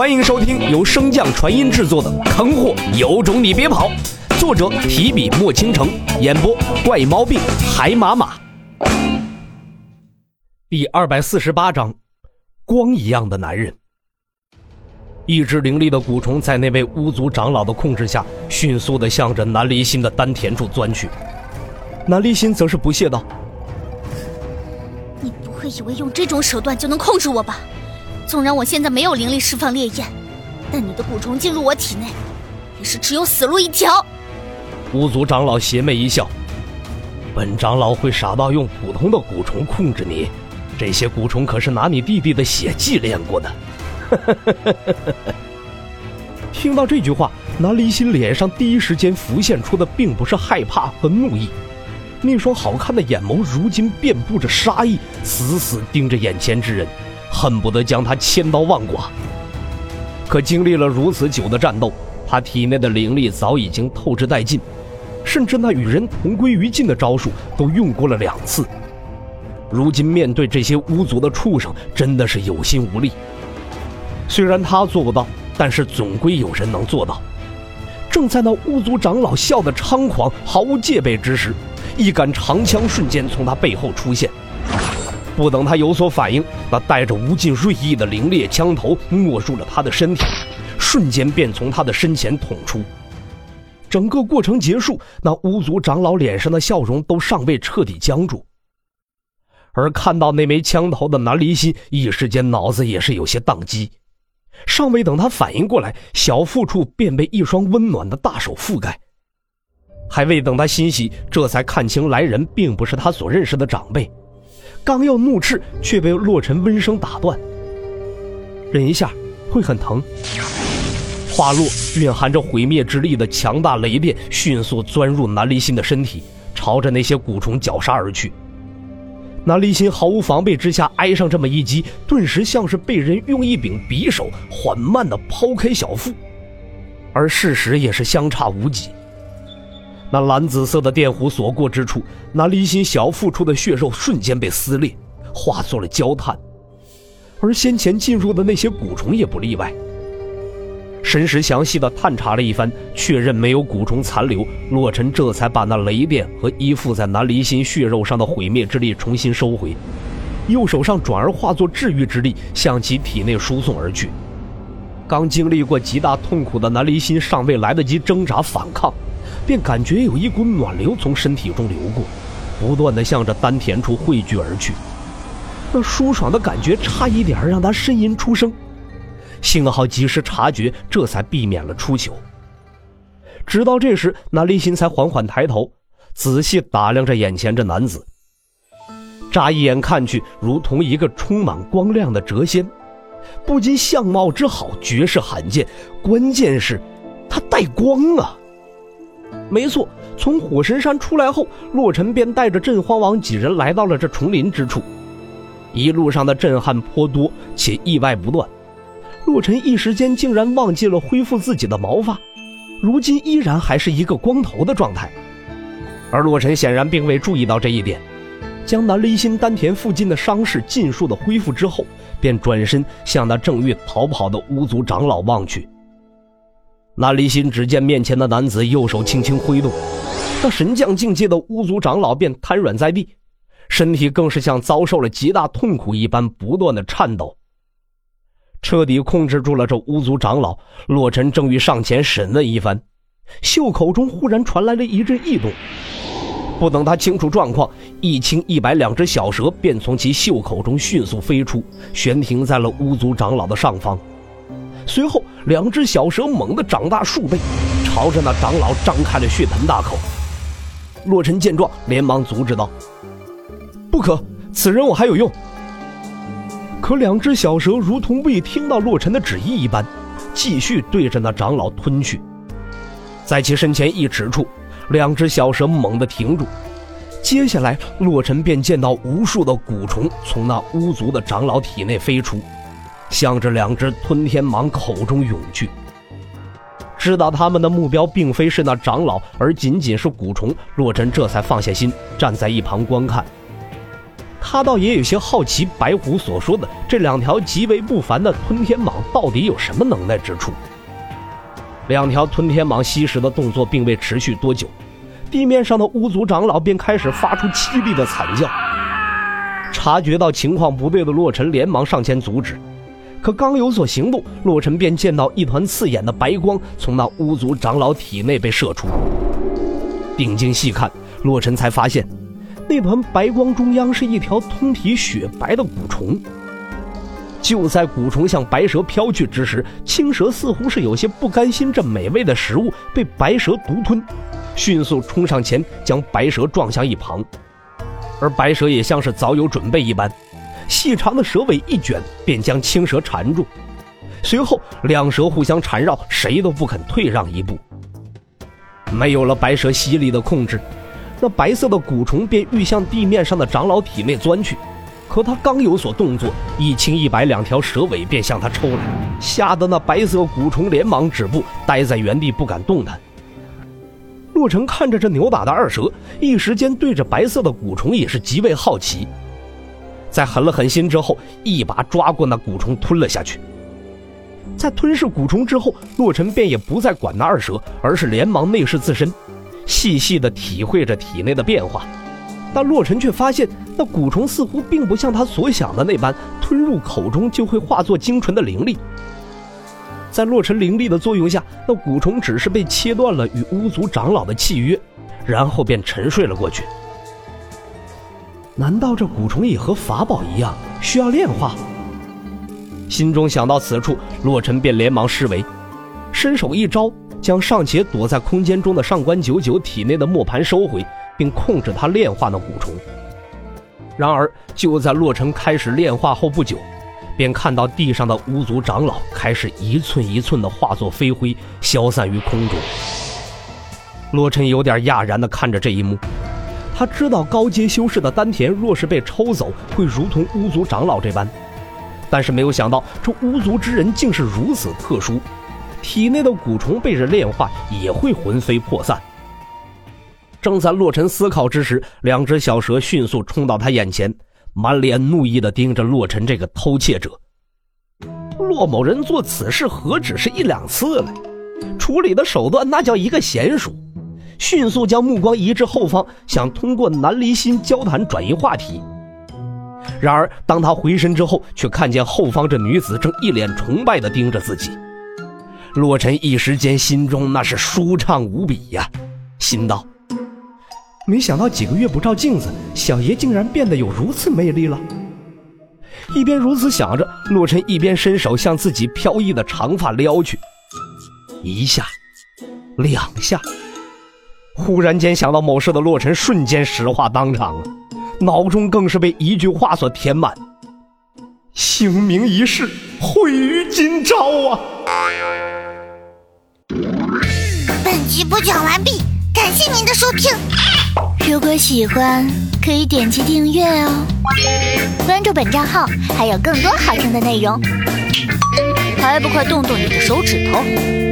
欢迎收听由升降传音制作的《坑货有种你别跑》，作者提笔墨倾城，演播怪毛病海马马。第二百四十八章，光一样的男人。一只凌厉的蛊虫在那位巫族长老的控制下，迅速的向着南离心的丹田处钻去。南离心则是不屑道：“你不会以为用这种手段就能控制我吧？纵然我现在没有灵力释放烈焰，但你的蛊虫进入我体内，也是只有死路一条。”巫族长老邪魅一笑：“本长老会傻到用普通的蛊虫控制你？这些蛊虫可是拿你弟弟的血祭炼过的。”听到这句话，南离心脸上第一时间浮现出的并不是害怕和怒意。那双好看的眼眸如今遍布着杀意，死死盯着眼前之人，恨不得将他千刀万剐。可经历了如此久的战斗，他体内的灵力早已经透支殆尽，甚至那与人同归于尽的招数都用过了两次。如今面对这些巫族的畜生，真的是有心无力。虽然他做不到，但是总归有人能做到。正在那巫族长老笑得猖狂、毫无戒备之时。一杆长枪瞬间从他背后出现，不等他有所反应，那带着无尽锐意的凌冽枪头没入了他的身体，瞬间便从他的身前捅出。整个过程结束，那巫族长老脸上的笑容都尚未彻底僵住。而看到那枚枪头的南离心，一时间脑子也是有些宕机，尚未等他反应过来，小腹处便被一双温暖的大手覆盖。还未等他欣喜，这才看清来人并不是他所认识的长辈。刚要怒斥，却被洛尘温声打断：“忍一下，会很疼。”话落，蕴含着毁灭之力的强大雷电迅速钻入南离心的身体，朝着那些蛊虫绞杀而去。南离心毫无防备之下挨上这么一击，顿时像是被人用一柄匕首缓慢地剖开小腹，而事实也是相差无几。那蓝紫色的电弧所过之处，那离心小腹处的血肉瞬间被撕裂，化作了焦炭，而先前进入的那些蛊虫也不例外。神识详细的探查了一番，确认没有蛊虫残留，洛尘这才把那雷电和依附在南离心血肉上的毁灭之力重新收回，右手上转而化作治愈之力，向其体内输送而去。刚经历过极大痛苦的南离心尚未来得及挣扎反抗。便感觉有一股暖流从身体中流过，不断的向着丹田处汇聚而去。那舒爽的感觉差一点让他呻吟出声，幸好及时察觉，这才避免了出糗。直到这时，那立心才缓缓抬头，仔细打量着眼前这男子。乍一眼看去，如同一个充满光亮的谪仙，不仅相貌之好，绝世罕见，关键是，他带光啊！没错，从火神山出来后，洛尘便带着镇荒王几人来到了这丛林之处。一路上的震撼颇多，且意外不断。洛尘一时间竟然忘记了恢复自己的毛发，如今依然还是一个光头的状态。而洛尘显然并未注意到这一点，将南离心丹田附近的伤势尽数的恢复之后，便转身向那正欲逃跑的巫族长老望去。那离心只见面前的男子右手轻轻挥动，那神将境界的巫族长老便瘫软在地，身体更是像遭受了极大痛苦一般不断的颤抖。彻底控制住了这巫族长老，洛尘正欲上前审问一番，袖口中忽然传来了一阵异动。不等他清楚状况，一青一白两只小蛇便从其袖口中迅速飞出，悬停在了巫族长老的上方。随后，两只小蛇猛地长大数倍，朝着那长老张开了血盆大口。洛尘见状，连忙阻止道：“不可，此人我还有用。”可两只小蛇如同未听到洛尘的旨意一般，继续对着那长老吞去。在其身前一尺处，两只小蛇猛地停住。接下来，洛尘便见到无数的蛊虫从那巫族的长老体内飞出。向着两只吞天蟒口中涌去。知道他们的目标并非是那长老，而仅仅是蛊虫，洛尘这才放下心，站在一旁观看。他倒也有些好奇白虎所说的这两条极为不凡的吞天蟒到底有什么能耐之处。两条吞天蟒吸食的动作并未持续多久，地面上的巫族长老便开始发出凄厉的惨叫。察觉到情况不对的洛尘连忙上前阻止，可刚有所行动，洛尘便见到一团刺眼的白光从那巫族长老体内被射出。定睛细看，洛尘才发现。那团白光中央是一条通体雪白的蛊虫。就在蛊虫向白蛇飘去之时，青蛇似乎是有些不甘心这美味的食物被白蛇独吞，迅速冲上前将白蛇撞向一旁。而白蛇也像是早有准备一般，细长的蛇尾一卷，便将青蛇缠住。随后，两蛇互相缠绕，谁都不肯退让一步。没有了白蛇犀利的控制。那白色的蛊虫便欲向地面上的长老体内钻去，可他刚有所动作，一青一白两条蛇尾便向他抽来，吓得那白色蛊虫连忙止步，呆在原地不敢动弹。洛尘看着这扭打的二蛇，一时间对着白色的蛊虫也是极为好奇，在狠了狠心之后，一把抓过那蛊虫吞了下去。在吞噬蛊虫之后，洛尘便也不再管那二蛇，而是连忙内视自身。细细的体会着体内的变化，但洛尘却发现那蛊虫似乎并不像他所想的那般，吞入口中就会化作精纯的灵力。在洛尘灵力的作用下，那蛊虫只是被切断了与巫族长老的契约，然后便沉睡了过去。难道这蛊虫也和法宝一样需要炼化？心中想到此处，洛尘便连忙施为，伸手一招。将尚且躲在空间中的上官九九体内的磨盘收回，并控制他炼化那蛊虫。然而，就在洛尘开始炼化后不久，便看到地上的巫族长老开始一寸一寸的化作飞灰，消散于空中。洛尘有点讶然的看着这一幕，他知道高阶修士的丹田若是被抽走，会如同巫族长老这般，但是没有想到这巫族之人竟是如此特殊。体内的蛊虫被人炼化，也会魂飞魄散。正在洛尘思考之时，两只小蛇迅速冲到他眼前，满脸怒意地盯着洛尘这个偷窃者。洛某人做此事何止是一两次了，处理的手段那叫一个娴熟。迅速将目光移至后方，想通过南离心交谈转移话题。然而，当他回身之后，却看见后方这女子正一脸崇拜地盯着自己。洛尘一时间心中那是舒畅无比呀，心道：没想到几个月不照镜子，小爷竟然变得有如此魅力了。一边如此想着，洛尘一边伸手向自己飘逸的长发撩去，一下，两下，忽然间想到某事的洛尘瞬间石化当场了，脑中更是被一句话所填满：姓名一事，毁于今朝啊！本集播讲完毕，感谢您的收听。如果喜欢，可以点击订阅哦，关注本账号还有更多好听的内容。还不快动动你的手指头！